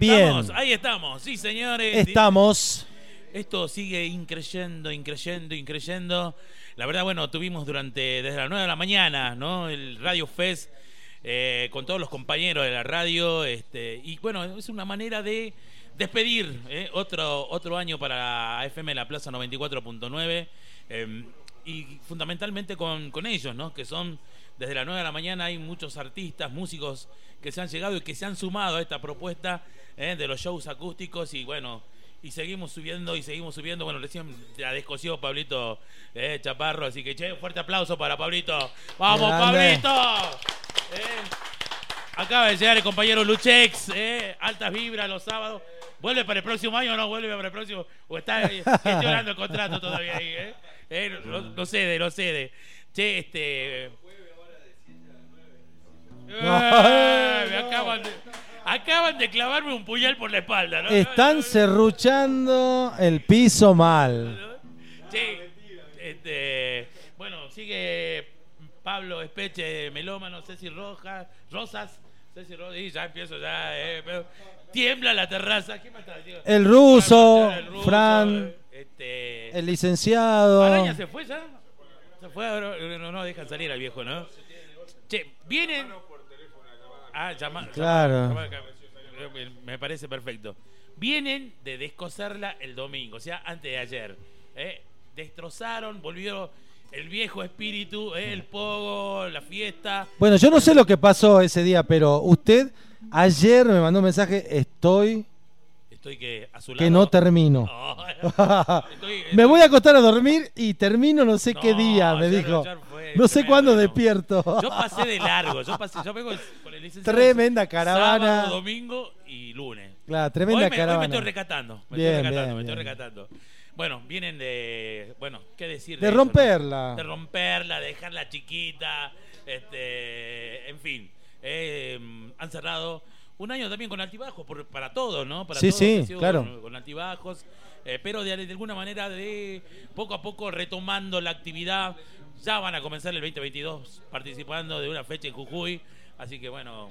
Estamos, Bien. ahí estamos, sí señores. Estamos. Esto sigue increyendo, increyendo, increyendo. La verdad, bueno, tuvimos durante, desde las 9 de la mañana, ¿no? El Radio Fest eh, con todos los compañeros de la radio. Este, y bueno, es una manera de despedir ¿eh? otro, otro año para FM La Plaza 94.9. eh, y fundamentalmente con, con ellos, ¿no? Que son, desde las 9 de la mañana hay muchos artistas, músicos que se han llegado y que se han sumado a esta propuesta ¿eh? de los shows acústicos y bueno, y seguimos subiendo y seguimos subiendo. Bueno, recién la descosió Pablito eh, Chaparro, así que che, fuerte aplauso para Pablito. ¡Vamos, Grande. Pablito! Eh, acaba de llegar el compañero Luchex, eh, altas vibras los sábados. ¿Vuelve para el próximo año o no vuelve para el próximo? ¿O está gestionando el contrato todavía ahí? No, no cede, no cede. Che, este. Me acaban de, acaban de clavarme un puñal por la espalda, ¿no? Están serruchando el piso mal. Che, este, bueno, sigue Pablo Espeche, Melómano, Ceci Rojas, Rosas. Ceci Rosas, y ya empiezo ya, eh, pero tiembla la terraza. ¿Qué más está diciendo? El ruso, El ruso, Fran, Este, el licenciado. ¿Araña se fue ya? Se fue, ahora no, no dejan salir al viejo, ¿no? Che, vienen. Ah, llama. Claro. llama- llama- me- parece perfecto. Vienen de descoserla el domingo, o sea, antes de ayer. ¿eh? Destrozaron, volvió el viejo espíritu, ¿eh? el pogo, la fiesta. Bueno, yo no sé lo que pasó ese día, pero usted ayer me mandó un mensaje, estoy Estoy que a su lado. que no termino. No, estoy- me voy a acostar a dormir y termino no sé qué día, me ayer- dijo. ayer No sé cuándo no. despierto. Yo pasé de largo, yo pasé, yo vengo con el licenciado Tremenda caravana. Sábado, domingo y lunes. Claro, tremenda hoy me, hoy caravana. me estoy recatando, me Bien, estoy recatando, bien, me estoy bien. recatando. Bueno, vienen de, bueno, ¿qué decir? De eso, no? romperla. De romperla, de dejarla chiquita, este, en fin. eh, han cerrado un año también con altibajos por- para todos, ¿no? Para Sí, todos, sí, claro. Con, con altibajos, eh, pero de, alguna manera de poco a poco retomando la actividad. Ya van a comenzar el 2022 participando de una fecha en Jujuy, así que bueno,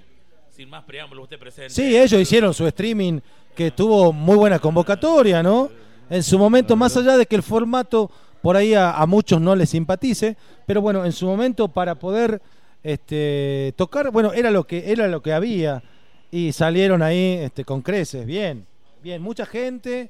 sin más preámbulos, usted presente. Sí, ellos hicieron su streaming que tuvo muy buena convocatoria, ¿no? En su momento, más allá de que el formato por ahí a, a muchos no les simpatice, pero bueno, en su momento para poder este, tocar, bueno, era lo que era lo que había y salieron ahí este, con creces, bien, bien, mucha gente,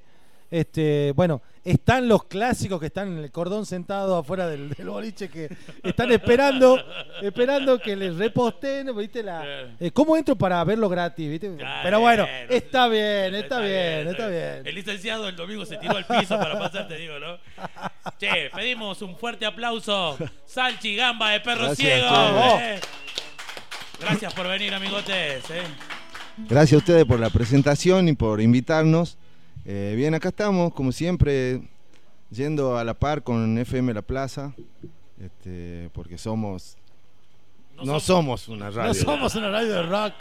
este, bueno, están los clásicos que están en el cordón sentados afuera del, del boliche que están esperando, esperando que les reposten, ¿viste? La, eh, ¿Cómo entro para verlo gratis? Pero bueno, está bien, está bien, está bien. El licenciado el domingo se tiró al piso para pasar, te digo, ¿no? Che, pedimos un fuerte aplauso. Salchi Gamba de Perro Gracias, Ciego. eh. Gracias por venir, amigotes. eh. Gracias a ustedes por la presentación y por invitarnos. Eh, bien, acá estamos, como siempre, yendo a la par con FM La Plaza, este, porque somos... No, somos una radio. No somos una radio de rock.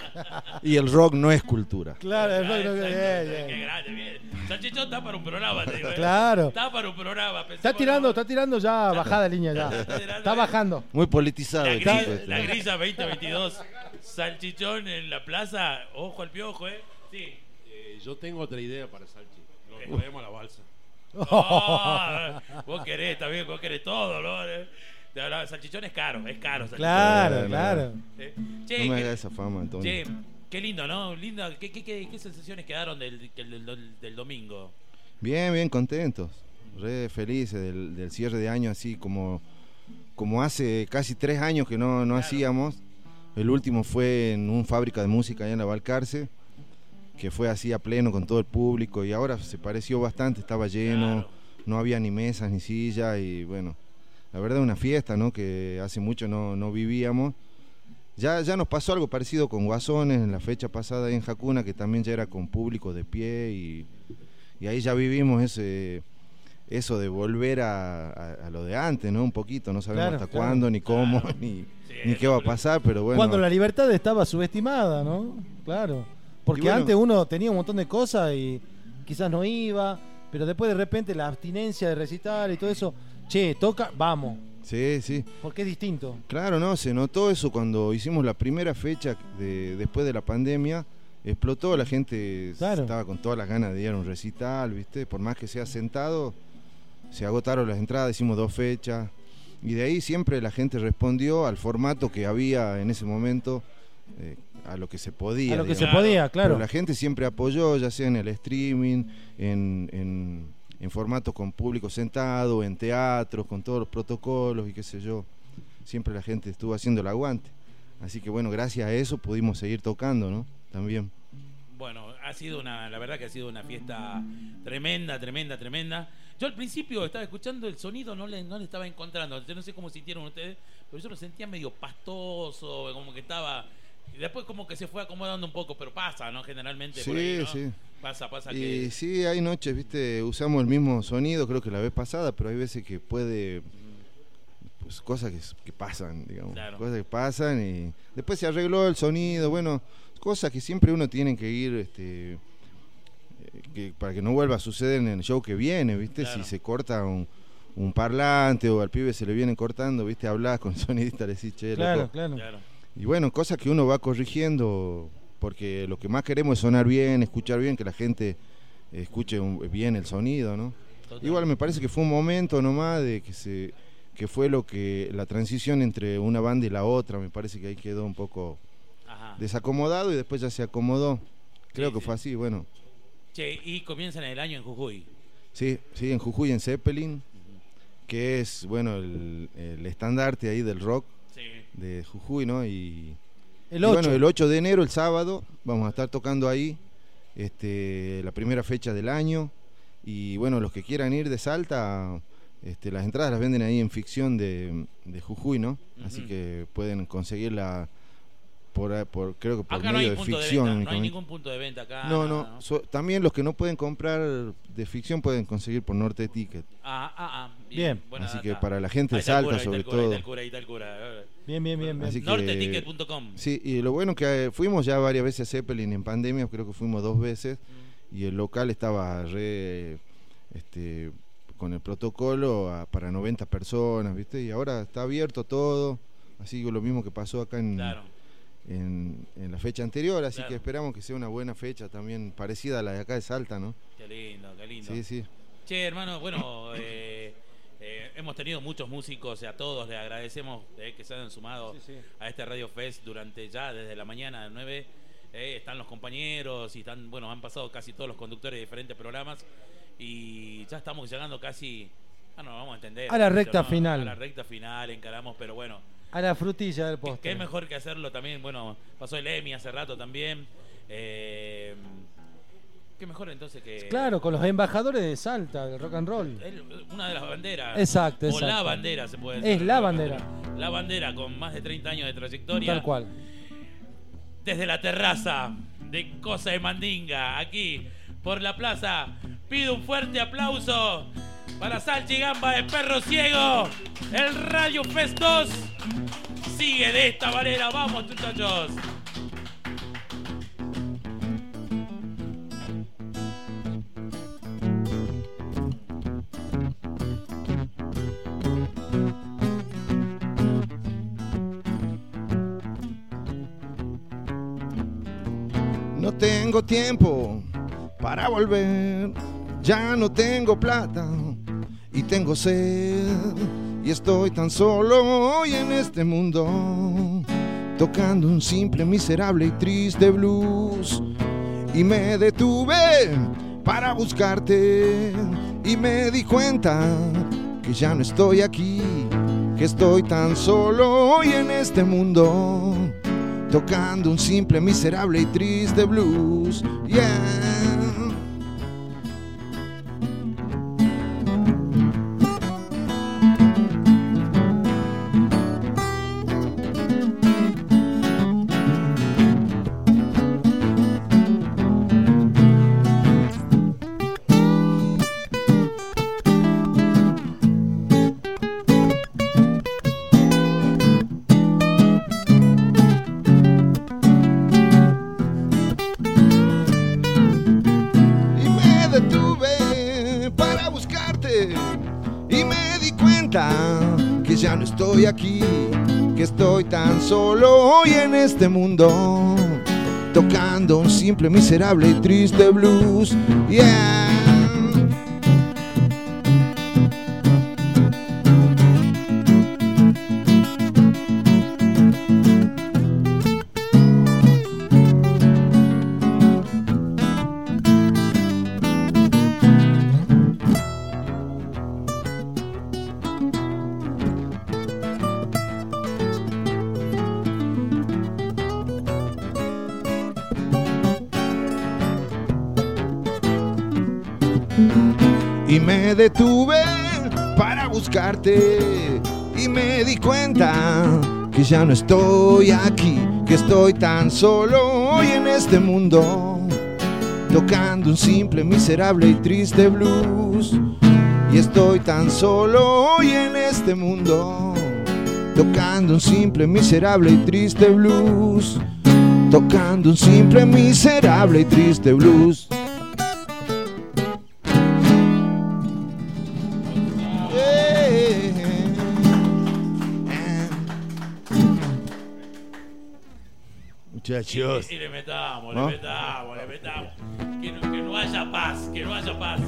Y el rock no es cultura. claro, el rock no- bien, Qué bien. grande, bien. Salchichón está para un programa, te digo. eh. Claro. Está para un programa. Está tirando, está tirando ya bajada de línea ya. Está bajando. Muy politizado. La, el grilla, este, la grilla 2022. Salchichón en la plaza. Ojo al piojo, ¿eh? Sí. Eh, yo tengo otra idea para Salchi. Lo traemos a la balsa. Oh, vos querés también, vos querés todo, ¿no? Eh, de verdad, Salchichón es caro, es caro. salchichón. Claro, no. claro. Eh, No me hagas esa fama, Antonio. che, qué lindo, ¿no? Lindo. ¿Qué, qué, qué, qué sensaciones quedaron del, del, del- del domingo? Bien, bien contentos. Re felices del, del cierre de año, así como, como hace casi tres años que no, no hacíamos. El último fue en un fábrica de música allá en la Balcarce, que fue así a pleno con todo el público y ahora se pareció bastante, estaba lleno, Claro. no había ni mesas ni sillas y bueno, la verdad una fiesta, ¿no? Que hace mucho no, no vivíamos. Ya, ya nos pasó algo parecido con Guasones en la fecha pasada ahí en Jacuna, que también ya era con público de pie y, y ahí ya vivimos ese eso de volver a, a- a lo de antes, ¿no? Un poquito, no sabemos Claro, hasta claro. cuándo, ni cómo, Claro. ni, Sí, ni qué va a pasar, pero bueno. Cuando la libertad estaba subestimada, ¿no? Claro. Porque bueno- antes uno tenía un montón de cosas y quizás no iba, pero después de repente la abstinencia de recitar y todo eso, che, toca, vamos, Sí, sí. porque es distinto. Claro, no, se notó eso cuando hicimos la primera fecha de, después de la pandemia. explotó, la gente Claro. estaba con todas las ganas de ir a un recital, ¿viste? Por más que sea sentado, se agotaron las entradas, hicimos dos fechas. Y de ahí siempre la gente respondió al formato que había en ese momento, eh, a lo que se podía. A lo que se podía, Pero claro. la gente siempre apoyó, ya sea en el streaming, en, en, en formato con público sentado, en teatros, con todos los protocolos y qué sé yo. Siempre la gente estuvo haciendo el aguante. Así que bueno, gracias a eso pudimos seguir tocando, ¿no? También. Bueno, ha sido una, la verdad que ha sido una fiesta tremenda, tremenda, tremenda. Yo al principio estaba escuchando el sonido, no le, no le estaba encontrando. Yo no sé cómo sintieron ustedes, pero yo lo sentía medio pastoso, como que estaba. Y después como que se fue acomodando un poco, pero pasa, ¿no? Generalmente por ahí, Sí, ¿no? sí. Pasa, pasa Y que. sí, hay noches, viste, usamos el mismo sonido, creo que la vez pasada, pero hay veces que puede, pues cosas que, que pasan, digamos, Claro. cosas que pasan y después se arregló el sonido, bueno, cosas que siempre uno tiene que ir, este, eh, que, para que no vuelva a suceder en el show que viene, viste, Claro. si se corta un, un parlante o al pibe se le vienen cortando, viste, hablas con el sonidista, le decís, che, Claro, loco". claro. Claro. Y bueno, cosas que uno va corrigiendo, porque lo que más queremos es sonar bien, escuchar bien, que la gente escuche un- bien el sonido, ¿no? Total. Igual me parece que fue un momento nomás de que se que fue lo que la transición entre una banda y la otra, me parece que ahí quedó un poco Ajá. desacomodado y después ya se acomodó. Creo Sí, que sí. fue así, bueno. Che, y comienzan el año en Jujuy. Sí, sí, en Jujuy, en Zeppelin, que es, bueno, el, el estandarte ahí del rock Sí. de Jujuy, ¿no? Y, El Y 8. bueno, el 8 de enero, el sábado, vamos a estar tocando ahí, este, la primera fecha del año. Y bueno, los que quieran ir de Salta, este, las entradas las venden ahí en ficción de, de Jujuy, ¿no? Así que pueden conseguirla por, por creo que por Acá no hay medio de ficción. venta, no hay ningún punto de venta acá. no, no, so- también los que no pueden comprar de ficción pueden conseguir por Norte Ticket. Ah, ah, ah. Bien. buena Así data. que para la gente de Salta, cura, sobre todo. está el cura, ahí está el cura. Bien, bien, bien. bien. Así que- Norteticket.com. Sí, y lo bueno que eh, fuimos ya varias veces a Zeppelin en pandemia, creo que fuimos dos veces, y el local estaba re, este, con el protocolo a- para 90 personas, ¿viste? Y ahora está abierto todo, así que lo mismo que pasó acá en, Claro. En, en la fecha anterior, así Claro. que esperamos que sea una buena fecha también, parecida a la de acá de Salta, ¿no? Qué lindo, qué lindo. Sí, sí. Che, hermano, bueno, eh, eh, hemos tenido muchos músicos, a todos les agradecemos eh, que se hayan sumado Sí, sí. a este Radio Fest durante ya desde la mañana de 9. eh, están los compañeros y están, bueno, han pasado casi todos los conductores de diferentes programas y ya estamos llegando casi, ah, no, vamos a entender. A la ¿no? recta final. A la recta final, encaramos, pero bueno, A la frutilla del ¿Qué, postre. qué mejor que hacerlo también? Bueno, pasó el Emi hace rato también. Eh, ¿Qué mejor entonces que.? Claro, con los embajadores de Salta, del rock and roll. el- una de las banderas. Exacto, O exacto. la bandera, se puede Es decir. la bandera. La bandera con más de 30 años de trayectoria. Tal cual. Desde la terraza de Cosa de Mandinga, aquí por la plaza. Pido un fuerte aplauso para Salchi Gamba de Perro Ciego. El Radio Fest 2 sigue de esta manera. Vamos, muchachos. No tengo tiempo para volver, ya no tengo plata y tengo sed y estoy tan solo hoy en este mundo, tocando un simple, miserable y triste blues y me detuve para buscarte y me di cuenta que ya no estoy aquí, que estoy tan solo hoy en este mundo tocando un simple, miserable y triste blues. Yeah. Este mundo, tocando un simple, miserable y triste blues. Yeah. Ya no estoy aquí, que estoy tan solo hoy en este mundo, tocando un simple, miserable y triste blues. Y estoy tan solo hoy en este mundo, tocando un simple, miserable y triste blues, tocando un simple, miserable y triste blues. Muchachos. Y le metamos, ¿No? le metamos, le metamos. Que no, que no haya paz, que no haya paz.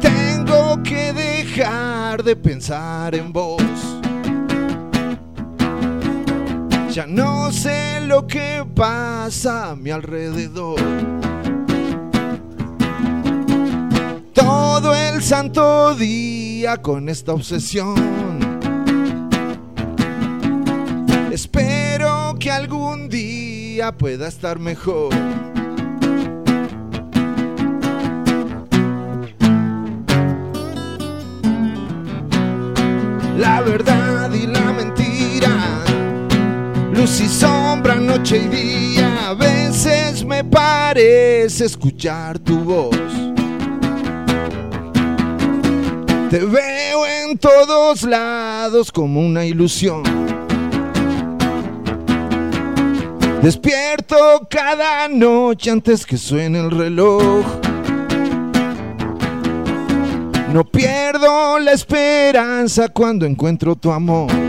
Tengo que dejar de pensar en vos. Ya no sé lo que pasa a mi alrededor. Todo el santo día con esta obsesión. Espero que algún día pueda estar mejor. la verdad luz y sombra, noche y día. A veces me parece escuchar tu voz. Te veo en todos lados como una ilusión. Despierto cada noche antes que suene el reloj. No pierdo la esperanza cuando encuentro tu amor.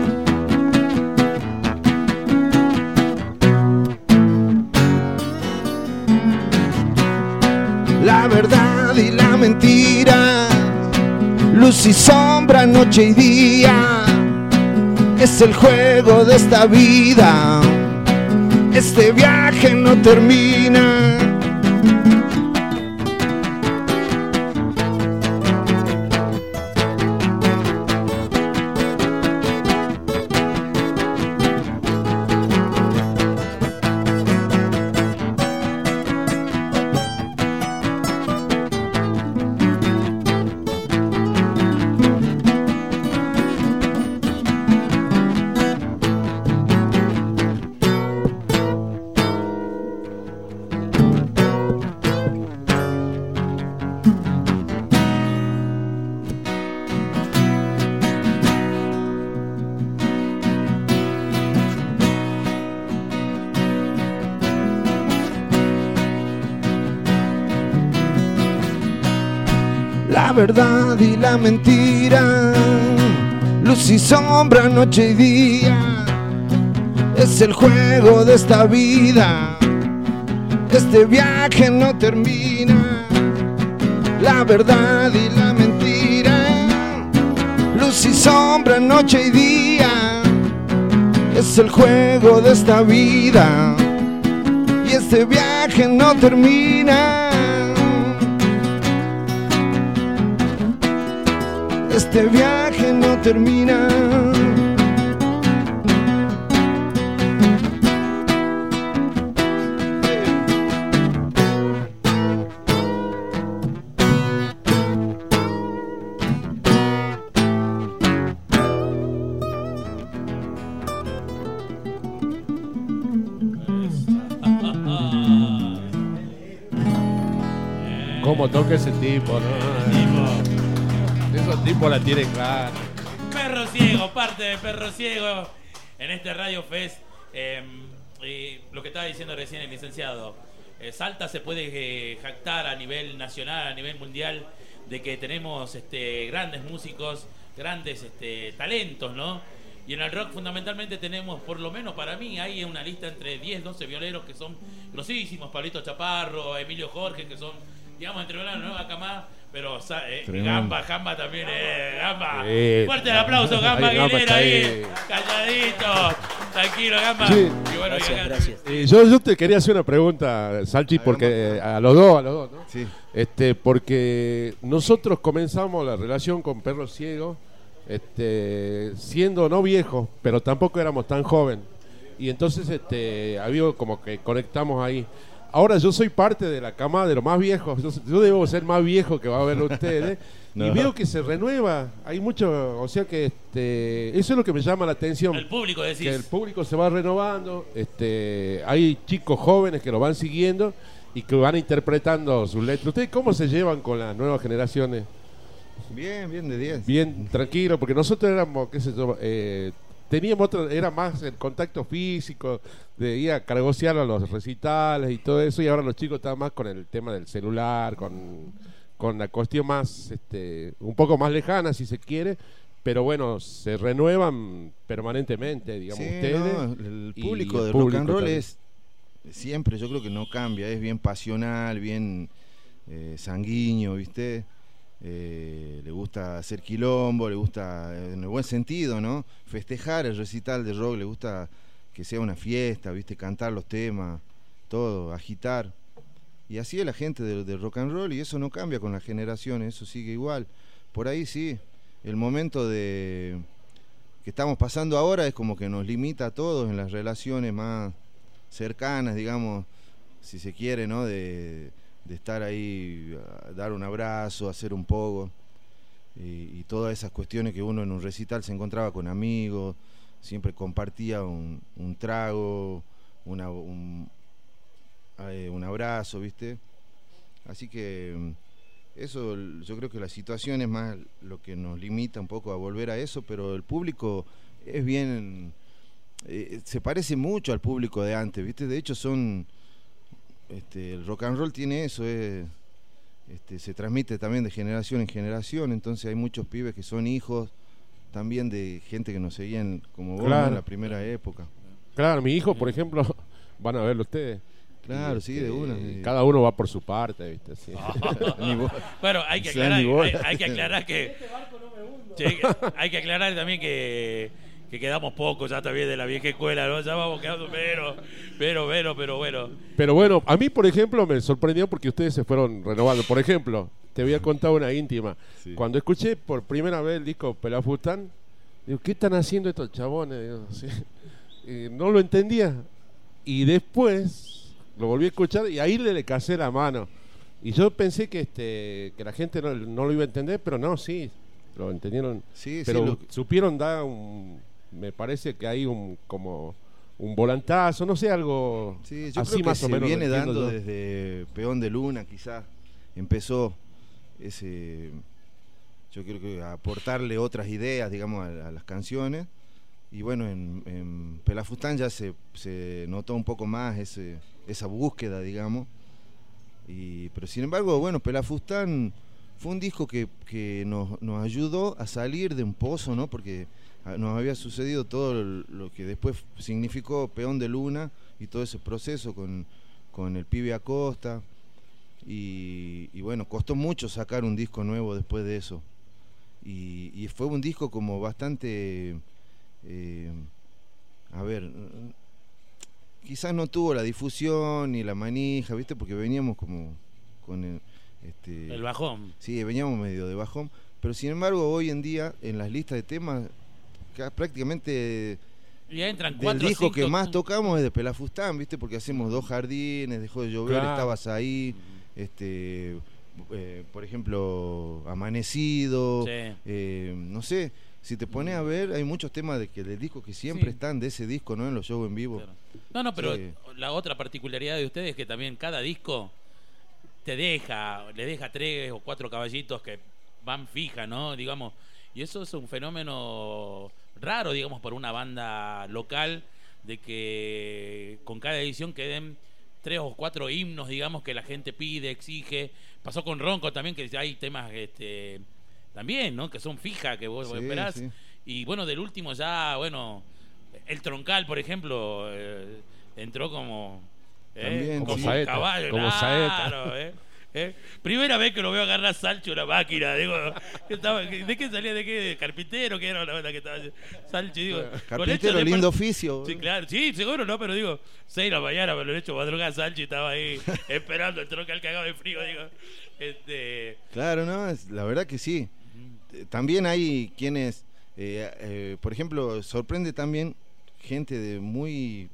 La verdad y la mentira, luz y sombra, noche y día, es el juego de esta vida. Este viaje no termina. Mentira, luz y sombra, noche y día, es el juego de esta vida, este viaje no termina, la verdad y la mentira, luz y sombra, noche y día, es el juego de esta vida, y este viaje no termina. Este viaje no termina. ¿Cómo toca ese tipo, no? Esos tipos la tienen clara. Perro ciego, parte de Perro ciego en este Radio Fest. Eh, eh, lo que estaba diciendo recién el licenciado, eh, Salta se puede eh, jactar a nivel nacional, a nivel mundial, de que tenemos este, grandes músicos, grandes este, talentos, ¿no? Y en el rock fundamentalmente tenemos, por lo menos para mí, hay una lista entre 10, 12 violeros que son grosísimos, Pablito Chaparro, Emilio Jorge, que son, digamos, entre la nueva camada, pero eh. Gamba, Gamba también, eh, Gamba. Sí. Fuerte el aplauso, Gamba Ahí, Gamba Aguilera está ahí, calladito, tranquilo, Gamba. Sí. Y bueno, y Gracias, acá- gracias. Eh, yo, yo te quería hacer una pregunta, Salchi, porque eh, a los dos, a los dos, ¿no? Sí. Este, porque nosotros comenzamos la relación con Perro Ciego, este, siendo no viejos, pero tampoco éramos tan joven. Y entonces este, había como que conectamos ahí. Ahora yo soy parte de la cama de los más viejos. Yo, yo debo ser más viejo que va a ver ustedes. Y No. veo que se renueva. Hay mucho, o sea que este, eso es lo que me llama la atención El público decís. que el público se va renovando, este, hay chicos jóvenes que lo van siguiendo y que van interpretando sus letras. ¿Ustedes cómo se llevan con las nuevas generaciones? Bien, bien de 10. Bien, tranquilo, porque nosotros éramos, qué sé yo, eh, teníamos otro, era más el contacto físico, de ir a cargosear a los recitales y todo eso, y ahora los chicos están más con el tema del celular, con, con la cuestión más, este, un poco más lejana si se quiere, pero bueno, se renuevan permanentemente, digamos, Sí, ustedes. no, el público el de rock and roll también. es siempre, yo creo que no cambia, es bien pasional, bien eh, sanguíneo, ¿viste? Eh, le gusta hacer quilombo, le gusta, eh, en el buen sentido, ¿no? Festejar el recital de rock, le gusta que sea una fiesta, ¿viste? Cantar los temas, todo, agitar. Y así es la gente del del rock and roll y eso no cambia con las generaciones, eso sigue igual. Por ahí sí, el momento de que estamos pasando ahora es como que nos limita a todos en las relaciones más cercanas, digamos, si se quiere, ¿no? De, de estar ahí, dar un abrazo, hacer un poco. Y, todas esas cuestiones que uno en un recital se encontraba con amigos, siempre compartía un, un trago, una, un, eh, un abrazo, ¿viste? Así que mm, eso, yo creo que la situación es más lo que nos limita un poco a volver a eso, pero el público es bien, eh, se parece mucho al público de antes, ¿viste? De hecho son, este, el rock and roll tiene eso, es, este, se transmite también de generación en generación, entonces hay muchos pibes que son hijos también de gente que nos seguían como vos en la primera época. Claro, mi hijo, por ejemplo, van a verlo ustedes. Claro, sí, de una. Cada uno va por su parte, ¿viste? Sí. Vos. Bueno, hay que aclarar, hay, hay que aclarar que. Sí, hay que aclarar también que, que quedamos pocos ya también de la vieja escuela, ¿no? Ya vamos quedando, pero, pero, pero, pero bueno. Pero bueno, a mí, por ejemplo, me sorprendió porque ustedes se fueron renovando. Por ejemplo, te voy a contar una íntima. Sí. Cuando escuché por primera vez el disco Pelafustán, digo, ¿qué están haciendo estos chabones? Digo, sí. Y no lo entendía. Y después lo volví a escuchar y ahí le, le casé la mano. Y yo pensé que este que la gente no, no lo iba a entender, pero no, sí, lo entendieron. Sí, sí, pero lo- supieron dar un... Me parece que hay un como un volantazo, no sé, algo Sí, yo así creo que más se o menos. viene dando yo. desde Peón de Luna, quizás empezó ese, yo creo que aportarle otras ideas, digamos, a, a las canciones. Y bueno, en, en Pelafustán ya se, se notó un poco más ese, esa búsqueda, digamos. Y, pero sin embargo, bueno, Pelafustán fue un disco que, que nos, nos ayudó a salir de un pozo, ¿no? Porque nos había sucedido todo lo- que después significó Peón de Luna y todo ese proceso con, con el pibe Acosta. Y, y bueno, costó mucho sacar un disco nuevo después de eso. Y, y fue un disco como bastante, eh, a ver, quizás no tuvo la difusión ni la manija, ¿viste? Porque veníamos como con el... Este, El bajón. Sí, veníamos medio de bajón. Pero sin embargo, hoy en día, en las listas de temas, prácticamente Ya entran del cuatro disco cinco- que más tocamos es de Pelafustán, ¿viste? Porque hacemos dos jardines, dejó de llover, Claro. estabas ahí. Este, eh, por ejemplo, Amanecido. Sí. eh, no sé, si te pones a ver, hay muchos temas de que del disco que siempre Sí. están de ese disco, ¿no? En los shows en vivo. Claro. No, no, pero Sí. la otra particularidad de ustedes es que también cada disco te deja, le deja tres o cuatro caballitos que van fija, ¿no? Digamos, y eso es un fenómeno raro, digamos, por una banda local de que con cada edición queden tres o cuatro himnos, digamos, que la gente pide, exige. Pasó con Ronco también, que hay temas este, también, ¿no? Que son fijas, que vos, Sí, esperás. sí. Y bueno, del último ya, bueno, el troncal, por ejemplo, eh, entró como... eh, También, como sí. un Saeta, caballo, como saeta. claro, eh. Eh, Primera vez que lo veo agarrar Salcho una máquina, digo, ¿qué estaba- ¿de qué salía? ¿De qué? ¿De carpintero? ¿Qué era la onda que estaba? Salcho, digo. Carpintero, hecho lindo oficio. Sí, claro, sí, seguro, ¿no? Pero digo, 6 de la mañana, me lo he hecho madrugada Salcho y estaba ahí esperando el troncal cagado de frío, digo. Este, Claro, ¿no? Es- La verdad que sí. Eh, También hay quienes, eh, eh, por ejemplo, sorprende también gente de muy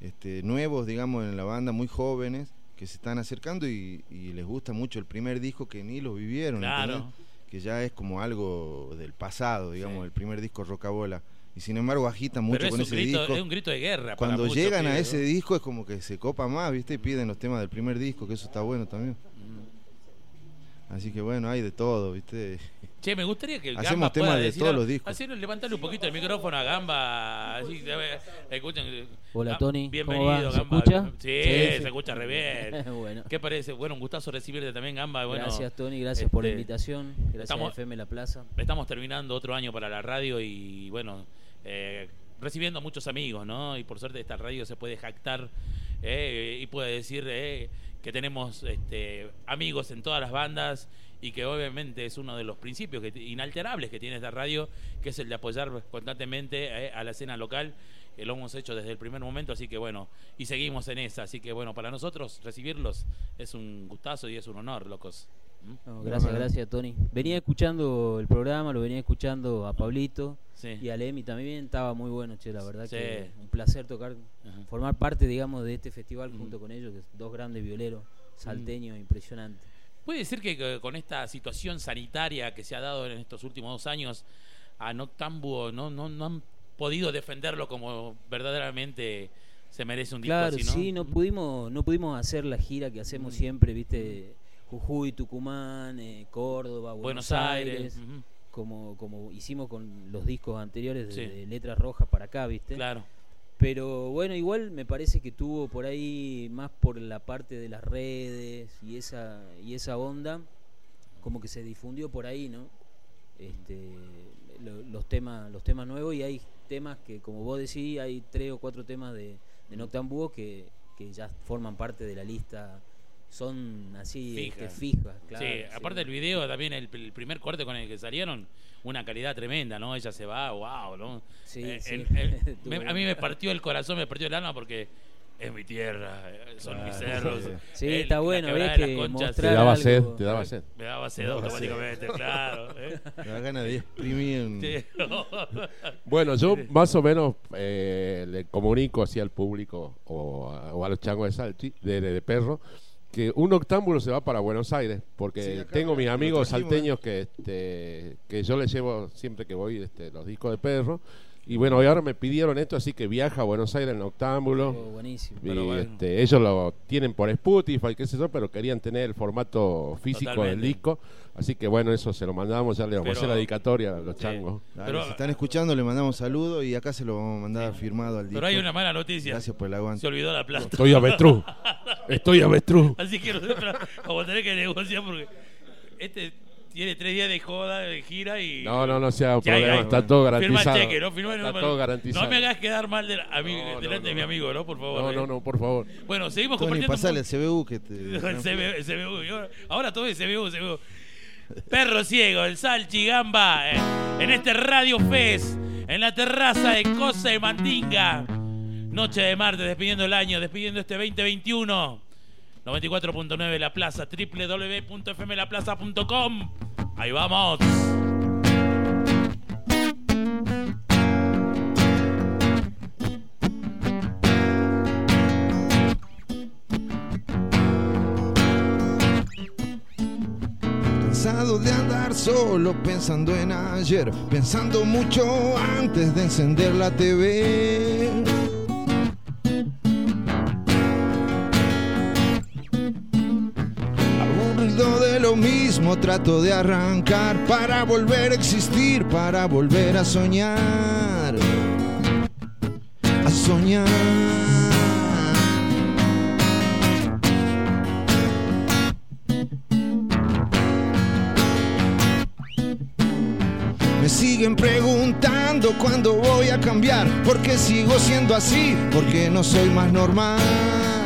este, nuevos, digamos, en la banda, muy jóvenes, que se están acercando y, y les gusta mucho el primer disco que ni lo vivieron, Claro. ¿entendés? que ya es como algo del pasado, digamos, Sí. el primer disco Rocabola. Y sin embargo agitan mucho pero es con un, ese grito, disco. es un grito de guerra. para Cuando muchos llegan a ese ¿no? disco es como que se copa más, ¿viste? Y piden los temas del primer disco, que eso está bueno también. Así que bueno, hay de todo, ¿viste? Che, me gustaría que Hacemos Gamba temas de decir todos los discos. Hacer, levantarle un poquito el micrófono a Gamba. Así, a ver, escuchen. Hola, Ah, Tony, ¿cómo Bienvenido, va? ¿Se Gamba. escucha? Sí, Sí, se escucha re bien. bueno. ¿Qué parece? Bueno, un gustazo recibirte también, Gamba. Bueno, gracias, Tony. Gracias por la este, invitación. Gracias estamos- a FM La Plaza. Estamos terminando otro año para la radio y bueno, eh, recibiendo muchos amigos, ¿no? Y por suerte esta radio se puede jactar eh, y puede decir eh, que tenemos este, amigos en todas las bandas y que obviamente es uno de los principios que, inalterables que tiene esta radio, que es el de apoyar constantemente eh, a la escena local. Eh, lo hemos hecho desde el primer momento, así que bueno, y seguimos en esa. Así que bueno, para nosotros recibirlos es un gustazo y es un honor, locos. ¿Mm? No, gracias, gracias, Tony. Venía escuchando el programa, lo venía escuchando a Pablito Sí. y a Lemi también. Estaba muy bueno, che, la verdad Sí. que un placer tocar, Ajá. formar parte, digamos, de este festival Mm. junto con ellos, que es dos grandes violeros, salteños, impresionantes. ¿Puede decir que, con esta situación sanitaria que se ha dado en estos últimos dos años a Noctambuo no, no, no han podido defenderlo como verdaderamente se merece un disco Claro, así, ¿no? sí, no pudimos, no pudimos hacer la gira que hacemos siempre, viste, Jujuy, Tucumán, eh, Córdoba, Buenos, Buenos Aires, como, como hicimos con los discos anteriores de, Sí. de Letras Rojas para acá, viste. claro. Pero bueno, igual me parece que tuvo por ahí más por la parte de las redes y esa y esa onda como que se difundió por ahí, ¿no? Este, lo- los temas los temas nuevos y hay temas que como vos decís hay tres o cuatro temas de, de Noctambuo que, que ya forman parte de la lista son así Fija. este, fijas, claro. sí, aparte del video, también el, el primer corte con el que salieron, una calidad tremenda, ¿no? Ella se va, wow, ¿no? Sí, Eh, sí. en- Estuvo me- a mí me partió el corazón, me partió el alma porque es mi tierra, son mis cerros. sí. Sí, está bueno, las que conchas, Te daba algo. sed, te daba sed. Me daba sed automáticamente, claro. ¿eh? Me da ganas de exprimir. Bueno, yo más o menos eh, le comunico así al público o a, o a los changos de Salchi, de, de- de perro, que un octámbulo se va para Buenos Aires, porque Sí, acá tengo mis amigos trajimos, salteños que, este, que yo les llevo siempre que voy este, los discos de perro. Y bueno, y ahora me pidieron esto, así que viaja a Buenos Aires en octámbulo. Oh, buenísimo. Y Pero bueno. este, ellos lo tienen por Spotify, qué sé yo, pero querían tener el formato físico del Totalmente. disco. Así que bueno, eso se lo mandamos, ya le vamos a hacer la dedicatoria a los Sí. changos. Dale, Pero- si están escuchando, le mandamos saludos y acá se lo vamos a mandar firmado al disco. Pero hay una mala noticia. Gracias por el aguante. Se olvidó la plata. Estoy avestruz. Estoy avestruz. Así que nosotros vamos a tener que negociar porque este tiene tres días de joda, de gira y. No, no, no sea un problema, está todo Firma el garantizado. cheque, ¿no? Firma el está todo garantizado. No me hagas quedar mal de la- a mí- No, no, delante de mi amigo, ¿no? Por favor. No, ¿eh? no, no, por favor. Bueno, seguimos Tony, compartiendo. pasale el CBU que te... El CBU, el CBU. Y ahora- Ahora todo es CBU, CBU. Perro ciego, el Salchi Gamba, eh, en este Radio Fest, en la terraza de Cosa de Mandinga. Noche de martes, despidiendo el año, despidiendo este 2021. 94.9 La Plaza, www.fmlaplaza.com. Ahí vamos. Cansado de andar solo pensando en ayer, pensando mucho antes de encender la TV. Mismo, trato de arrancar para volver a existir, para volver a soñar. A soñar. Me siguen preguntando cuándo voy a cambiar, porque sigo siendo así, porque no soy más normal.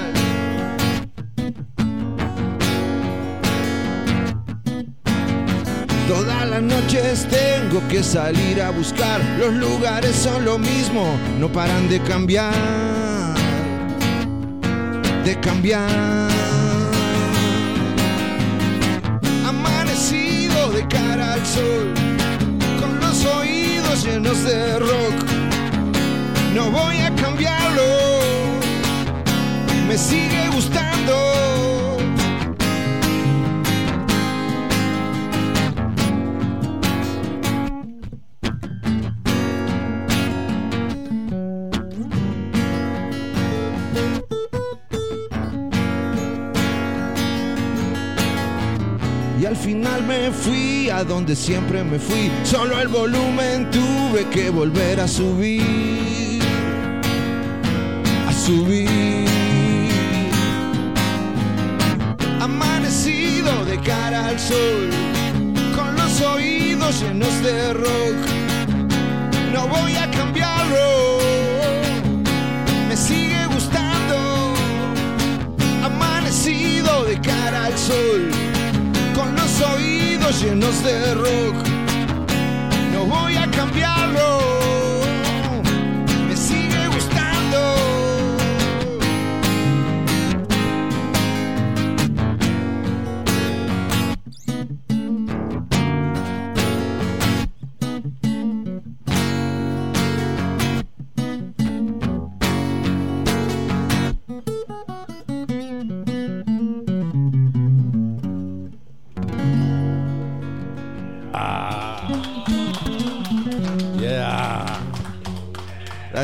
Todas las noches tengo que salir a buscar, los lugares son lo mismo, no paran de cambiar, de cambiar. Amanecido de cara al sol, con los oídos llenos de rock, no voy a cambiarlo, me sigue gustando. Me fui a donde siempre me fui. Solo el volumen tuve que volver a subir. A subir. Amanecido de cara al sol. Con los oídos llenos de rock. No voy a cambiarlo. Me sigue gustando. Amanecido de cara al sol oídos llenos de rock.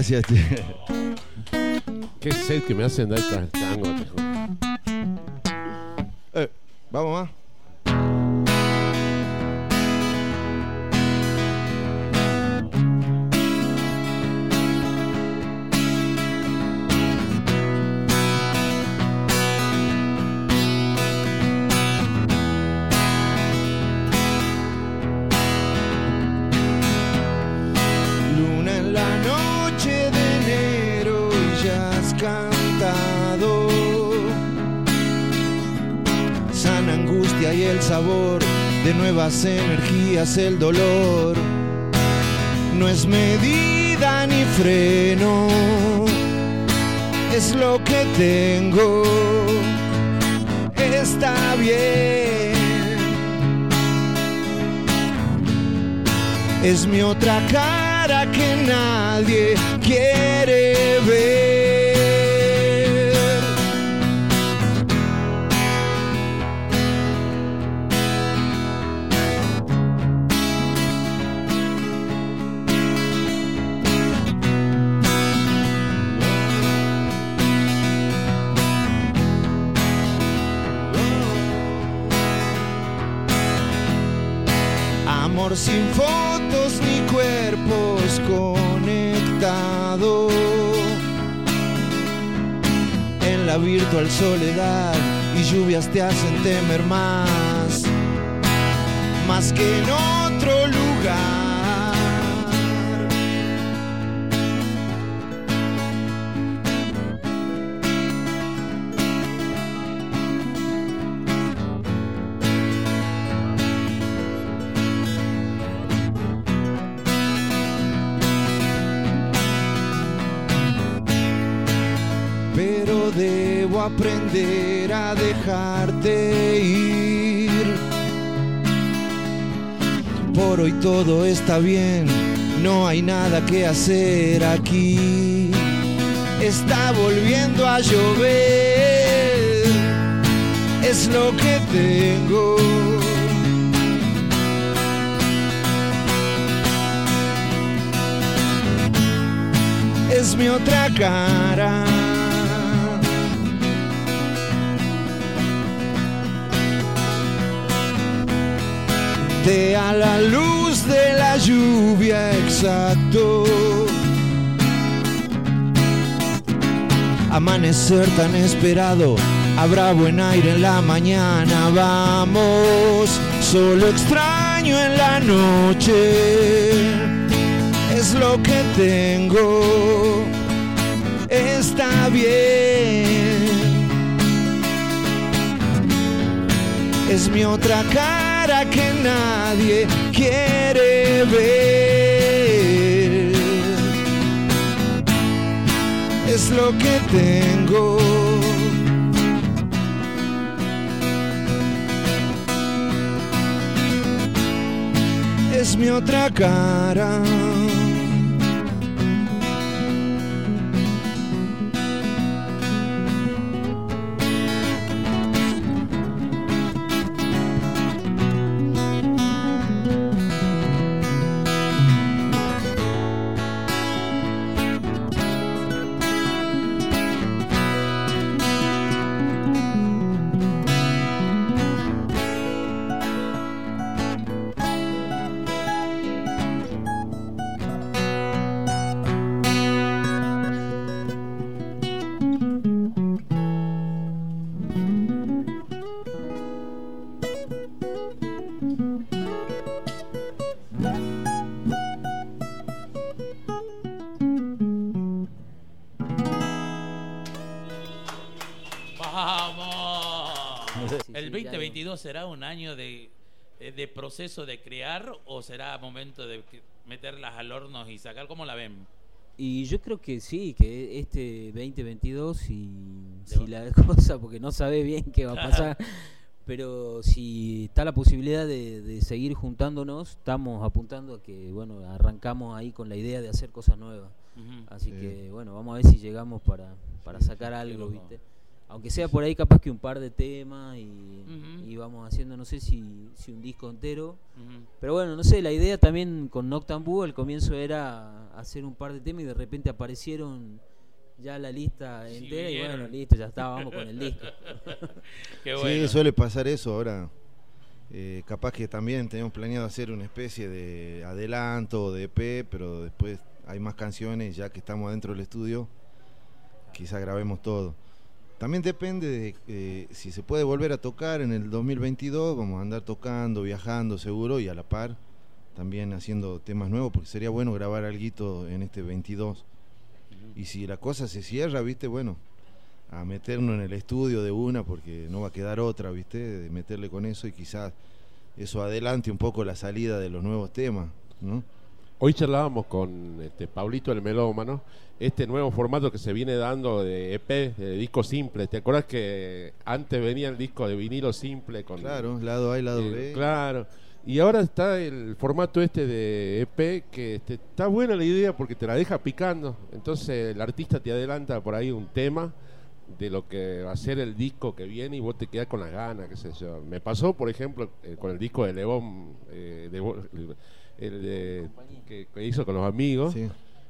Gracias. Qué sed que me hacen dar estas nuevas energías, el dolor. No es medida ni freno, es lo que tengo. Está bien. Es mi otra cara que nadie quiere ver. Sin fotos ni cuerpos conectados. En la virtual soledad y lluvias te hacen temer más, más que en aprender a dejarte ir. Por hoy todo está bien, no hay nada que hacer aquí. Está volviendo a llover, es lo que tengo. Es mi otra cara. De a la luz de la lluvia exacto. amanecer tan esperado, habrá buen aire en la mañana, vamos, solo extraño en la noche, es lo que tengo, está bien. Es mi otra cara que nadie quiere ver. Es lo que tengo. Es mi otra cara. 2022 será un año de, eh, de proceso de crear o será momento de meterlas al horno y sacar? ¿Cómo la ven? Y yo creo que sí, que este 2022, si, la cosa, porque no sabe bien qué va a pasar, pero si está la posibilidad de, de seguir juntándonos, estamos apuntando a que, bueno, arrancamos ahí con la idea de hacer cosas nuevas. Así Sí. que, bueno, vamos a ver si llegamos para, para sacar algo. ¿viste? Aunque sea por ahí capaz que un par de temas y, vamos haciendo, no sé si, si un disco entero. Pero bueno, no sé, la idea también con Noctambú al comienzo era hacer un par de temas y de repente aparecieron ya la lista Sí, entera y bueno, listo, ya está, vamos con el disco. Qué bueno. Sí, suele pasar eso ahora. eh, capaz que también tenemos planeado hacer una especie de adelanto o de EP, pero después hay más canciones, ya que estamos adentro del estudio, quizá grabemos todo. También depende de eh, si se puede volver a tocar en el 2022, vamos a andar tocando, viajando seguro y a la par también haciendo temas nuevos, porque sería bueno grabar algo en este 22. Y si la cosa se cierra, viste, bueno, a meternos en el estudio de una porque no va a quedar otra, ¿viste? De meterle con eso y quizás eso adelante un poco la salida de los nuevos temas, ¿no? Hoy charlábamos con este Pablito el Melómano, este nuevo formato que se viene dando de EP, de disco simple. ¿Te acuerdas que antes venía el disco de vinilo simple con Claro, lado A y lado eh, B. claro. Y ahora está el formato este de EP que este, está buena la idea porque te la deja picando. Entonces el artista te adelanta por ahí un tema de lo que va a ser el disco que viene y vos te quedás con las ganas, qué sé yo. Me pasó, por ejemplo, eh, con el disco de León, eh, de el de- que, que hizo con los amigos. Sí.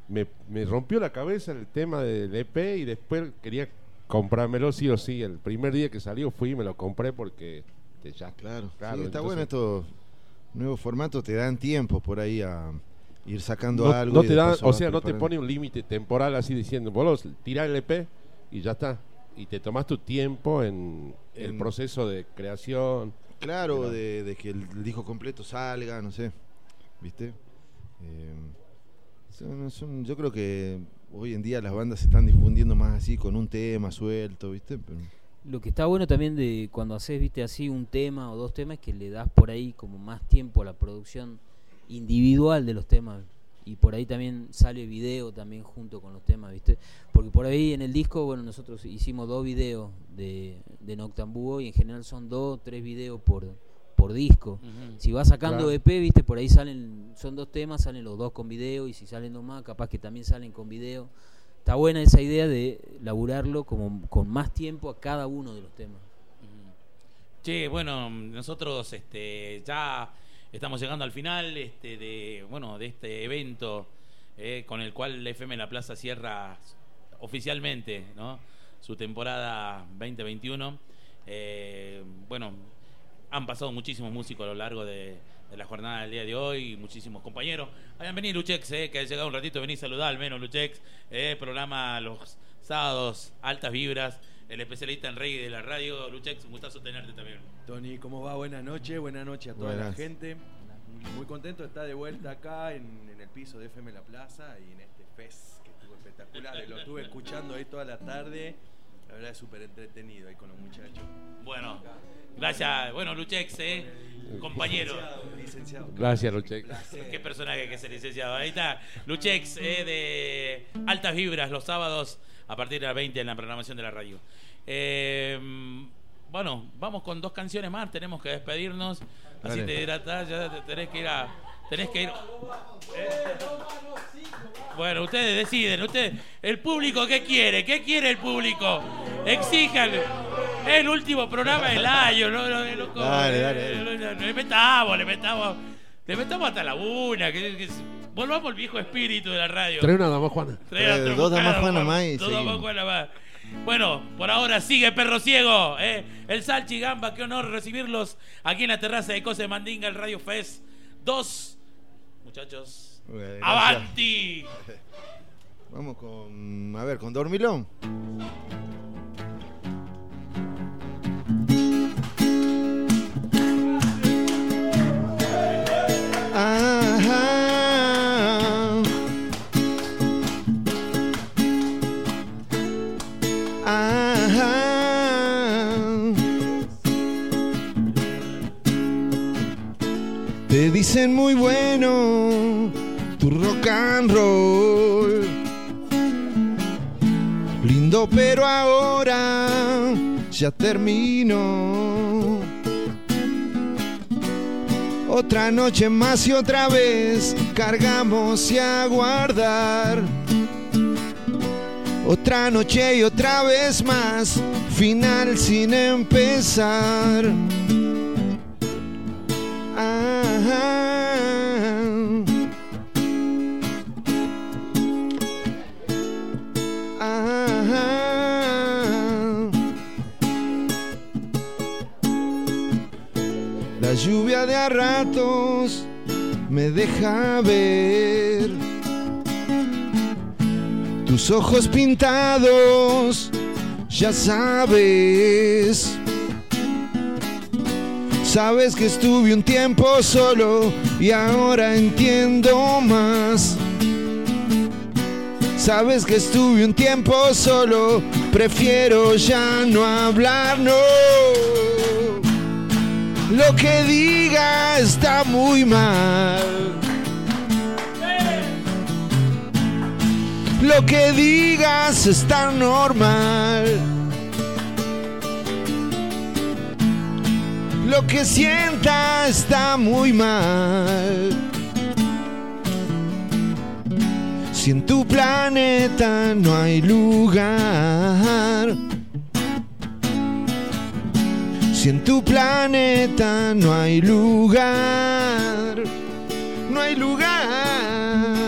Me, me rompió la cabeza el tema del EP y después quería comprármelo sí o sí. El primer día que salió fui y me lo compré porque este, ya Claro, Claro, sí, está entonces- bueno estos nuevos formatos, te dan tiempo por ahí a ir sacando no, algo. no te da, después se o sea, no te pone un límite temporal así diciendo, vos tirás el EP y ya está. Y te tomás tu tiempo en, el proceso de creación. Claro, Claro. de, de que el disco completo salga, no sé, ¿viste? Eh, son- yo creo que hoy en día las bandas se están difundiendo más así, con un tema suelto, ¿viste? Pero, Lo que está bueno también de cuando haces, viste, así un tema o dos temas, es que le das por ahí como más tiempo a la producción individual de los temas. Y por ahí también sale video también junto con los temas, ¿viste? Porque por ahí en el disco, bueno, nosotros hicimos dos videos de, de Noctambuo y en general son dos, tres videos por, por disco. Si vas sacando Claro. EP, viste, por ahí salen, son dos temas, salen los dos con video y si salen dos más, capaz que también salen con video. Está buena esa idea de laburarlo como con más tiempo a cada uno de los temas. Che, bueno, nosotros este, ya estamos llegando al final este, de, bueno, de este evento eh, con el cual la FM La Plaza cierra oficialmente ¿no? su temporada 2021. Eh, bueno, han pasado muchísimos músicos a lo largo de, de la jornada del día de hoy, muchísimos compañeros. Vayan, vení Luchex, eh, que ha llegado un ratito, vení a saludar al menos Luchex, eh, programa los sábados, altas vibras, el especialista en reggae de la radio, Luchex, un gustazo tenerte también. Tony, ¿cómo va? Buenas noches, buenas noches a toda la gente. Muy contento de estar de vuelta acá en, en el piso de FM La Plaza y en este fest que estuvo espectacular. Lo estuve escuchando ahí toda la tarde. La verdad es súper entretenido ahí con los muchachos. Bueno, gracias. Bueno, Luchex, eh, compañero. Licenciado, licenciado. Gracias, Roche. Qué personaje que es el licenciado. Ahí está, Luchex, eh, de Altas Vibras, los sábados a partir de las 20 en la programación de la radio. Eh, bueno, vamos con dos canciones más, tenemos que despedirnos. Así Dale. te hidratas, ya te- tenés que ir a. Tenés que ir. Bueno, ustedes deciden, ustedes, el público, ¿qué quiere? ¿Qué quiere el público? Exijan. El último programa del año, no, no, loco. Dale, dale, Eh, Le metamos, le metamos. Le metamos hasta la una. Que, que- volvamos al viejo espíritu de la radio. Trae una dama, Juana. Trae Trae otro dos damas Juana Juan. más y Dos damas Juana más. Bueno, por ahora sigue Perro Ciego, ¿eh? el Salchi Gamba, qué honor recibirlos aquí en la terraza de Cose Mandinga, el Radio Fest 2. Muchachos, gracias. ¡Avanti! Vamos con. A ver, con Dormilón. Ajá. Ajá. Te dicen muy bueno tu rock and roll. Lindo, pero ahora ya terminó. Otra noche más y otra vez cargamos y a guardar. Otra noche y otra vez más, final sin empezar. Ajá. La lluvia de a ratos me deja ver tus ojos pintados, ya sabes. Sabes que estuve un tiempo solo y ahora entiendo más. Sabes que estuve un tiempo solo, prefiero ya no hablar, no. Lo que diga está muy mal. Lo que digas está normal. Lo que sienta está muy mal. Si en tu planeta no hay lugar. Si en tu planeta no hay lugar. No hay lugar.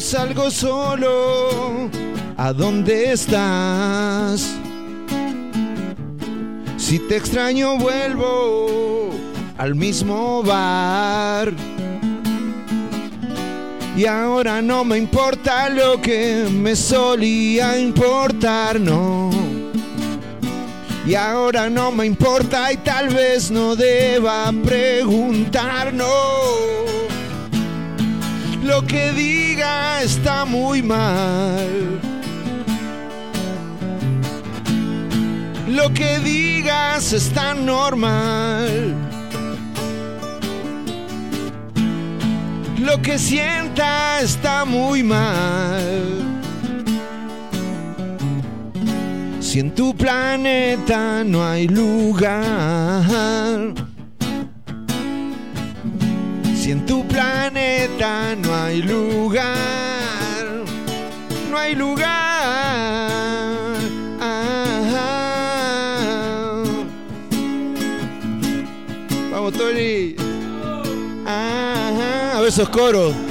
Salgo solo, ¿a dónde estás? Si te extraño vuelvo al mismo bar. Y ahora no me importa lo que me solía importar, no. Y ahora no me importa y tal vez no deba preguntar, no. Lo que está muy mal. Lo que digas está normal. Lo que sienta está muy mal. Si en tu planeta no hay lugar. Si en tu planeta no hay lugar, no hay lugar. Vamos, Tony. A ver esos coros.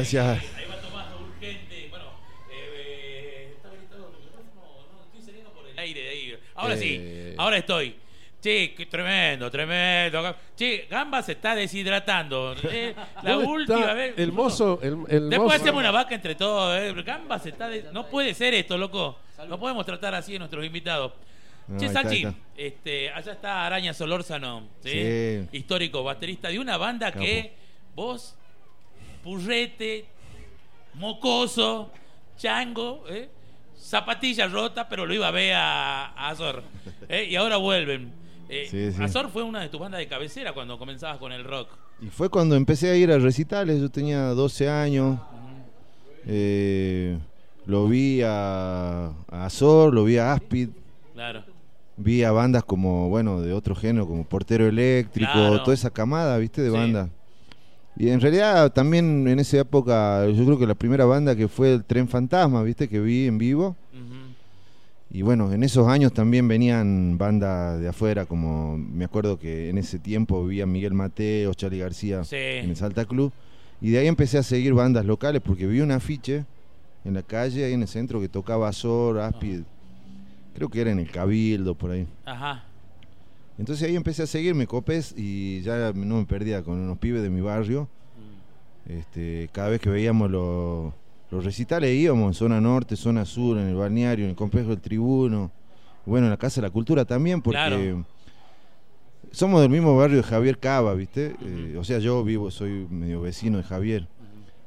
Ahí. Ahora sí, Eh. ahora estoy. Che, qué tremendo, tremendo. Che, Gamba se está deshidratando. Eh, la ¿Dónde última vez. El mozo. El, el Después mozo- hacemos una vaca entre todos. Eh. Gamba se está. de- No puede ser esto, loco. No podemos tratar así a nuestros invitados. No, che, está. este, allá está Araña Solórzano, ¿sí? Sí. histórico baterista de una banda Capo. que vos, Purrete, Mocoso, Chango, ¿eh? zapatilla rota, pero lo iba a ver a, a Azor. ¿eh? Y ahora vuelven. Eh, Sí, sí. Azor fue una de tus bandas de cabecera cuando comenzabas con el rock. Y fue cuando empecé a ir a recitales, yo tenía 12 años. Eh, lo vi a, a Azor, lo vi a Aspid, Claro. vi a bandas como, bueno, de otro género, como Portero Eléctrico, Claro. toda esa camada, ¿viste? De Sí. bandas. Y en realidad también en esa época, yo creo que la primera banda que fue el Tren Fantasma, ¿viste? Que vi en vivo. Y bueno, en esos años también venían bandas de afuera, como me acuerdo que en ese tiempo vivía Miguel Mateo, Charlie García Sí. en el Salta Club. Y de ahí empecé a seguir bandas locales porque vi un afiche en la calle, ahí en el centro, que tocaba Azor, Aspid. Creo que era en el Cabildo, por ahí. Ajá. Entonces ahí empecé a seguir, me copes y ya no me perdía con unos pibes de mi barrio. Este, cada vez que veíamos los, los recitales íbamos en zona norte, zona sur, en el balneario, en el complejo del tribuno, bueno, en la Casa de la Cultura también, porque Claro. somos del mismo barrio de Javier Cava, ¿viste? Eh, o sea, yo vivo, soy medio vecino de Javier,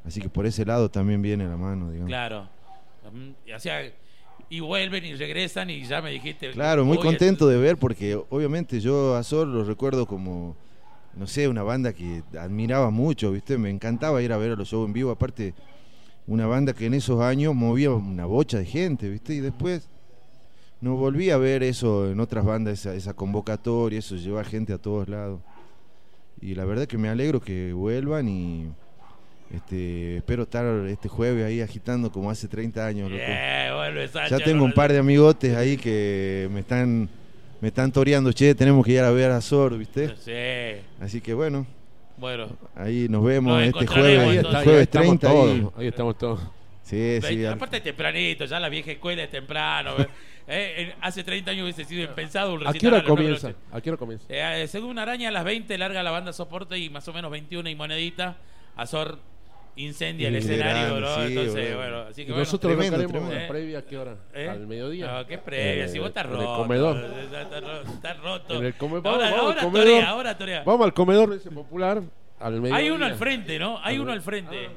así que por ese lado también viene la mano, digamos. Claro. Mm, y, o sea, y vuelven y regresan y ya me dijiste. Claro, muy contento de ver porque obviamente yo a Sol lo recuerdo como, no sé, una banda que admiraba mucho, ¿viste? Me encantaba ir a ver a los shows en vivo, aparte una banda que en esos años movía una bocha de gente, ¿viste? Y después no volví a ver eso en otras bandas, esa, esa convocatoria, eso, llevar gente a todos lados. Y la verdad que me alegro que vuelvan y este, espero estar este jueves ahí agitando como hace 30 años. loco. Yeah, Ya tengo un par de amigotes ahí que me están me están toreando, che, tenemos que ir a ver a Zor, ¿viste? Sí. Así que bueno, Bueno, ahí nos vemos Nos este jueves, Ahí, está, ahí jueves estamos 30 todos. ahí. Ahí estamos todos. Sí, sí, aparte es tempranito, ya la vieja escuela es temprano. Eh, hace 30 años hubiese sido impensado un ¿A recital qué hora comienza? noche. ¿A qué hora comienza? Eh, según Araña, a las 20 larga la banda soporte y más o menos 21 y monedita. Azor incendia el escenario, sí, Entonces, bro. bueno, así Y que bueno. nosotros tremendo, tremendo. la previa, ¿a qué hora? ¿Eh? ¿Al mediodía? No, qué previa, Eh, si vos estás en roto. el comedor. Está, está ro- está roto. En el come- ahora, vamos, vamos al ahora comedor. torea, ahora torea. Vamos al comedor ese popular, al mediodía. Hay uno al frente, ¿no? Hay uno al frente.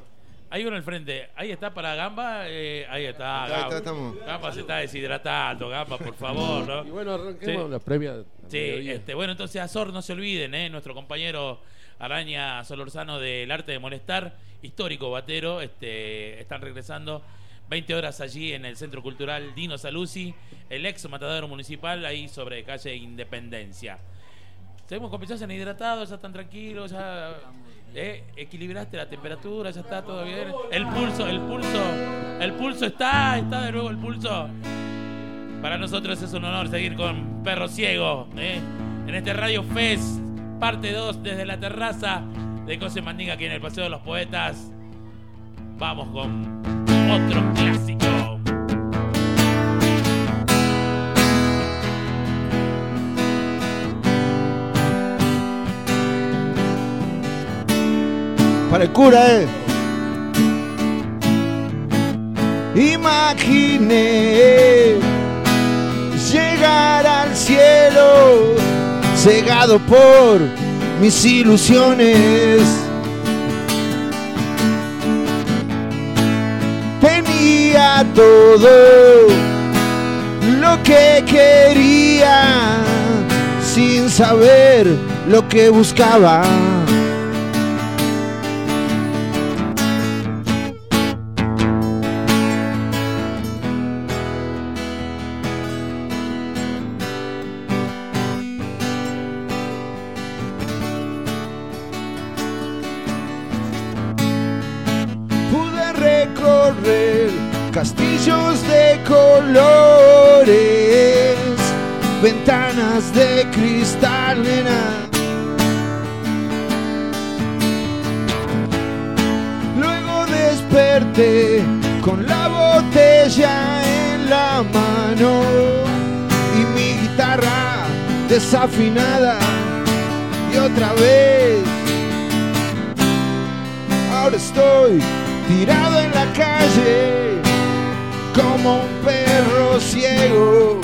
Hay uno al frente. Ahí está para Gamba. eh, ahí está. Ahí Gamba. está, estamos. Gamba se está deshidratando, Gamba, por favor, Y ¿no? bueno, arranquemos Sí. la previa. Sí, mediodía. este, bueno, entonces Azor, no se olviden, ¿eh? nuestro compañero Araña Solorzano del Arte de Molestar, histórico batero, este, están regresando 20 horas allí en el Centro Cultural Dino Saluzzi, el ex matadero municipal, ahí sobre calle Independencia. Seguimos con Pichazo hidratados, ya están tranquilos, ya eh, equilibraste la temperatura, ya está todo bien. El pulso, el pulso, el pulso está, está de nuevo el pulso. Para nosotros es un honor seguir con Perro Ciego ¿eh? en este Radio Fest, parte 2 desde la terraza de Cose Mandinga aquí en el Paseo de los Poetas. Vamos con otro clásico. para el cura, eh. Imaginé llegar al cielo cegado por mis ilusiones. Tenía todo lo que quería sin saber lo que buscaba. Desafinada y otra vez. Ahora estoy tirado en la calle como un perro ciego,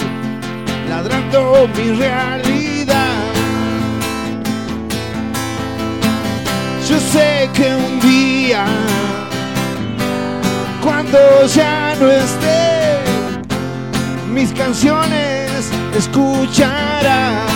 ladrando mi realidad. Yo sé que un día, cuando ya no esté, mis canciones escucharás.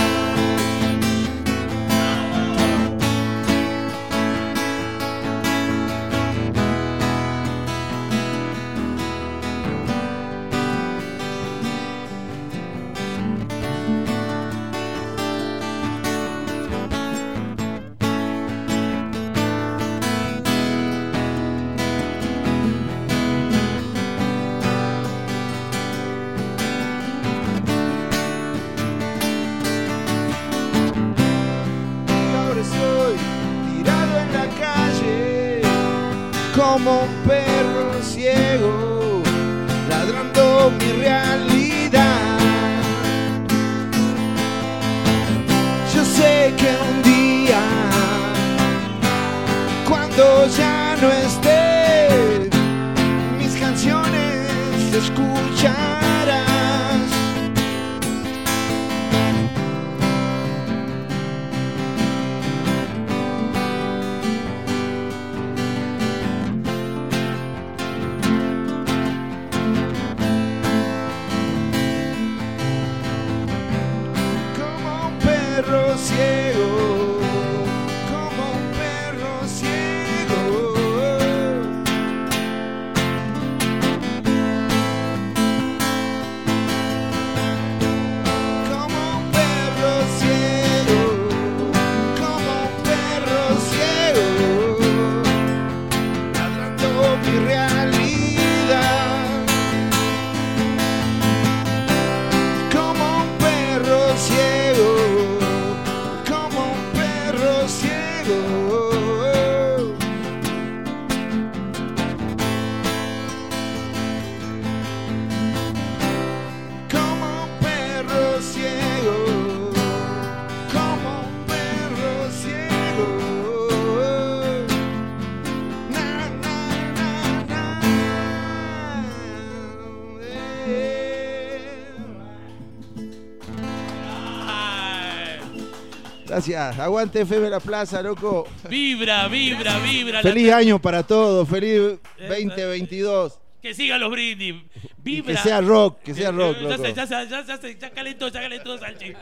Aguante FM La Plaza, loco. Vibra, vibra, vibra. Feliz año para todos, feliz 2022. Que sigan los brindis. Vibra. que sea rock, que sea Eh, rock, eh, Ya loco. ya ya ya ya calentó, ya calentó, Salchi.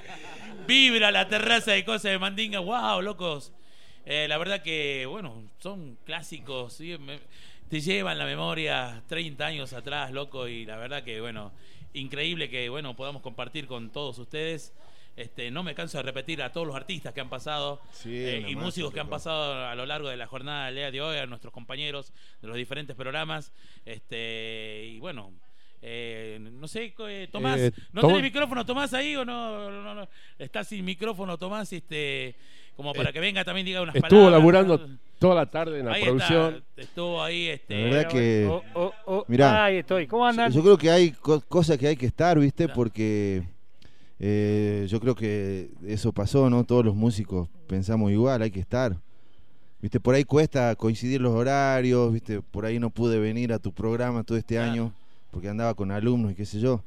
Vibra la terraza de cosas de Mandinga. Wow, locos. Eh, la verdad que, bueno, son clásicos. ¿sí? Me- te llevan la memoria 30 años atrás, loco. Y la verdad que, bueno, increíble que, bueno, podamos compartir con todos ustedes. Este, no me canso de repetir a todos los artistas que han pasado Sí, eh, y músicos que han pasado a lo largo de la jornada del día de hoy, a nuestros compañeros de los diferentes programas. Este, y bueno, eh, no sé, eh, Tomás, Eh, ¿no Tom- tenés micrófono Tomás ahí o no? no, no? Está sin micrófono Tomás, este, como para que venga también diga unas Estuvo palabras. laburando ¿no? toda la tarde en la Ahí producción. está, estuvo ahí, este. La verdad que- Oh, oh, oh, Mirá. Ahí estoy. ¿Cómo andan? Yo creo que hay co- cosas que hay que estar, ¿viste? Porque eh, yo creo que eso pasó, ¿no? Todos los músicos pensamos igual, hay que estar. ¿Viste? Por ahí cuesta coincidir los horarios, ¿viste? Por ahí no pude venir a tu programa todo este Claro. año porque andaba con alumnos y qué sé yo.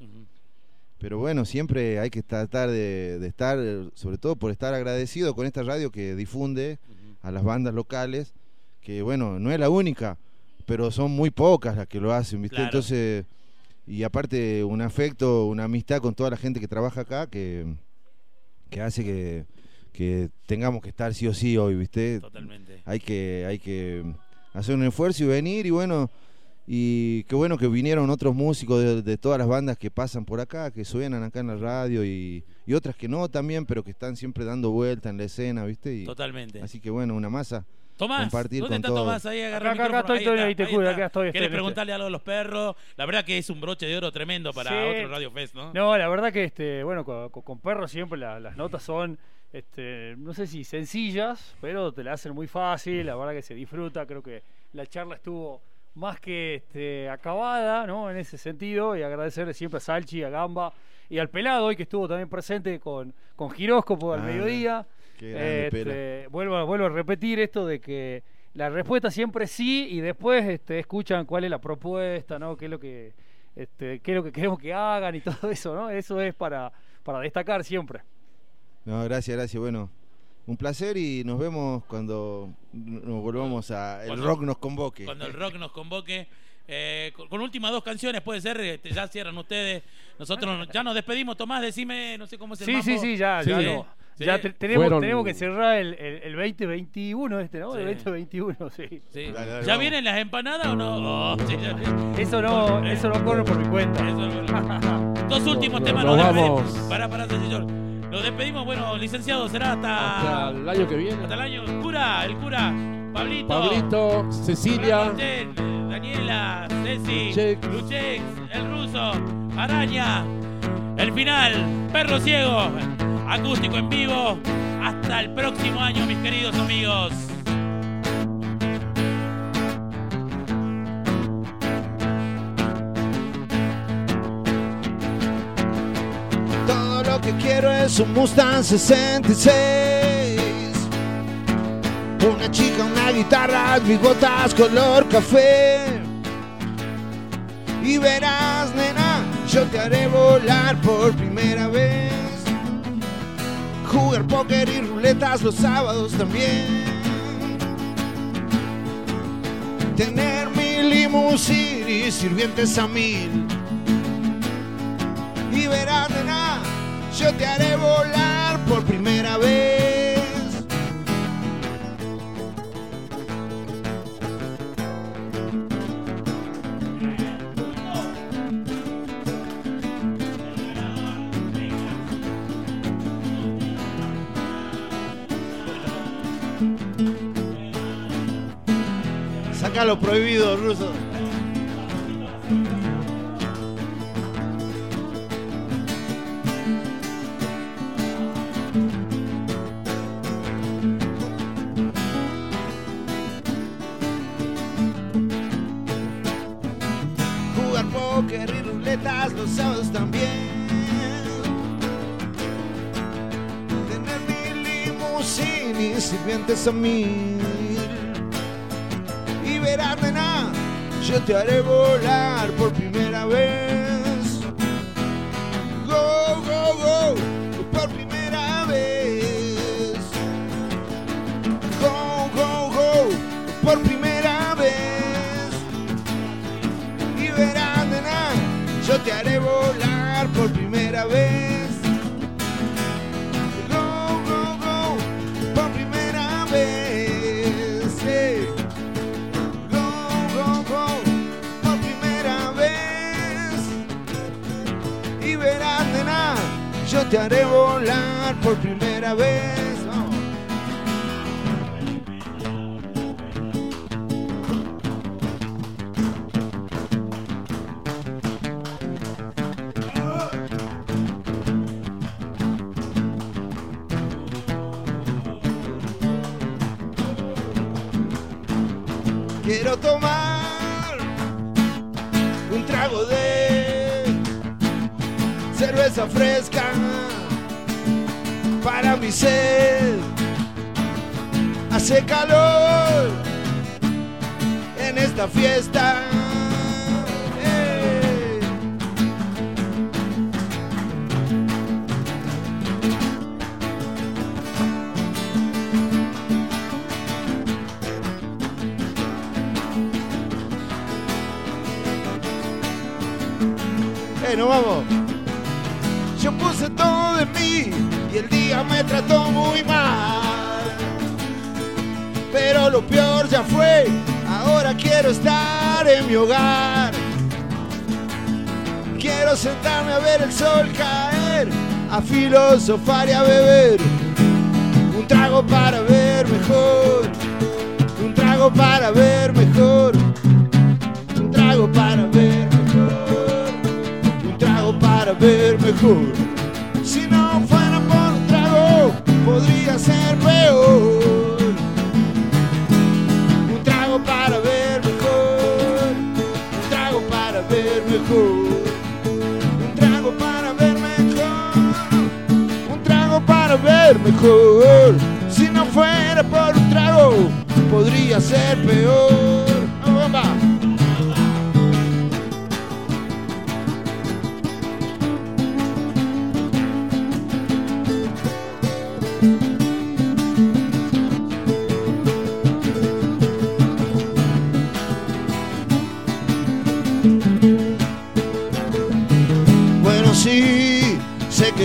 Pero bueno, siempre hay que tratar de, de estar, sobre todo por estar agradecido con esta radio que difunde a las bandas locales, que bueno, no es la única, pero son muy pocas las que lo hacen, ¿viste? Claro. Entonces, y aparte un afecto, una amistad con toda la gente que trabaja acá que, que hace que, que tengamos que estar sí o sí hoy, ¿viste? Totalmente. Hay que, hay que hacer un esfuerzo y venir y bueno, Y qué bueno que vinieron otros músicos de, de todas las bandas que pasan por acá, que suenan acá en la radio y, y otras que no también, pero que están siempre dando vuelta en la escena, ¿viste? Y, Totalmente. Así que bueno, una masa. Tomás, compartir ¿dónde con está todos. Tomás? Ahí agarra Acá, el acá, acá estoy, estoy, ahí te está, cuido, está. acá estoy, estoy, ¿Querés estoy. preguntarle algo a los perros? La verdad que es un broche de oro tremendo para Sí. otro Radio Fest, ¿no? No, la verdad que este, bueno, con, perros siempre la- las notas son, este, no sé si sencillas, pero te la hacen muy fácil, la verdad que se disfruta, creo que la charla estuvo más que este, acabada, ¿no? En ese sentido, y agradecerle siempre a Salchi, a Gamba y al Pelado hoy que estuvo también presente con, con Giróscopo al Ah, mediodía. Qué grande, Este, Pela. vuelvo, a- vuelvo a repetir esto de que la respuesta siempre es sí y después este, escuchan cuál es la propuesta, ¿no? qué es lo que este, qué es lo que queremos que hagan y todo eso, ¿no? Eso es para, para destacar siempre. No, gracias, gracias. Bueno, un placer y nos vemos cuando nos volvamos a el Cuando- rock nos convoque. Cuando el rock nos convoque. Eh, con, con últimas dos canciones, puede ser, este, ya cierran ustedes. Nosotros nos- ya nos despedimos. Tomás, decime, no sé cómo es el Sí, sí, sí, ya, ya, Sí, no. Sí. Ya te- tenemos, Fueron- tenemos que cerrar el, el, el 2021 este, ¿no? Sí. El 2021, sí. Sí. Dale, dale, ¿Ya vamos. vienen las empanadas o no? Oh. Eso no, eso no corre por mi cuenta. eso- Dos últimos Nos- temas. nos despedimos. vamos. Pará, pará, señor. Nos despedimos. Bueno, licenciado, será Hasta hasta, el año que viene. hasta el año. Cura, el cura. Pablito. Pablito, Cecilia. Martel, Daniela, Ceci, Luchex. Luchex, el ruso, Araña, el final, Perro Ciego, acústico en vivo. Hasta el próximo año, mis queridos amigos. Todo lo que quiero es un Mustang 66. Una chica, una guitarra, bigotas color café. Y verás, nena, yo te haré volar por primera vez. Jugar póker y ruletas los sábados también. Tener mi limusina y sirvientes a mil y verás, nena, yo te haré volar por primera vez. Saca lo prohibido, ruso. jugar póker y ruletas los sábados también. Tener mi limusina y sirvientes a mil. Verás, nena, yo te haré volar por primera vez. Go, go, go, te haré volar por primera vez. Quiero tomar un trago de cerveza fresca para mi sed. Hace calor en esta fiesta. Nos vamos. Me trató muy mal. pero lo peor ya fue. Ahora quiero estar en mi hogar. Quiero sentarme a ver el sol caer, a filosofar y a beber. Un trago para ver mejor, un trago para ver mejor, un trago para ver mejor, un trago para ver mejor. Podría ser peor. Un trago para ver mejor, un trago para ver mejor. Un trago para ver mejor, un trago para ver mejor. Si no fuera por un trago, podría ser peor.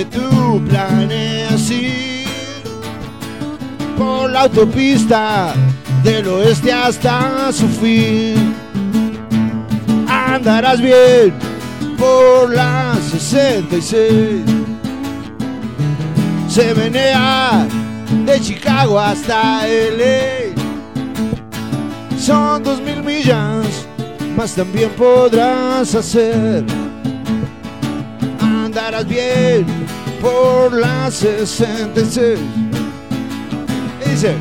Tú planeas ir por la autopista del oeste hasta su fin. Andarás bien por la 66. Se menea de Chicago hasta LA. Son dos mil millas, más también podrás hacer andarás bien por la 66. Y dice,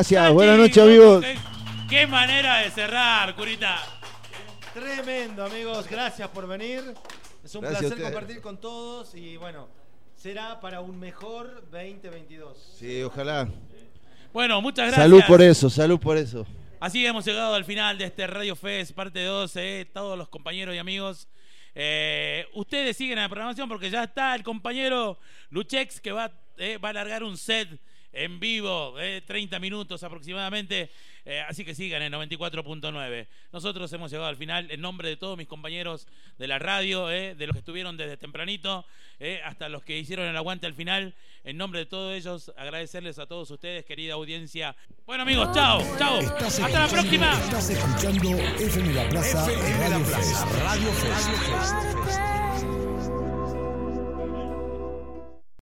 Gracias, Santi, buenas noches, amigos. Qué, manera de cerrar, curita. Tremendo, amigos. Gracias por venir. Es un Gracias placer compartir con todos y bueno, será para un mejor 2022. Sí, ojalá. Bueno, muchas gracias. Salud por eso, salud por eso. Así hemos llegado al final de este Radio Fest, parte 12, todos los compañeros y amigos. Eh, ustedes siguen a la programación porque ya está el compañero Luchex que va, eh, va a alargar un set en vivo, eh, 30 minutos aproximadamente. Eh, así que sigan en 94.9. Nosotros hemos llegado al final en nombre de todos mis compañeros de la radio, eh, de los que estuvieron desde tempranito, eh, hasta los que hicieron el aguante al final. En nombre de todos ellos, agradecerles a todos ustedes, querida audiencia. Bueno amigos, chao, chao. Hasta la próxima. Estás escuchando FM La Plaza Radio Fest. Radio Fest.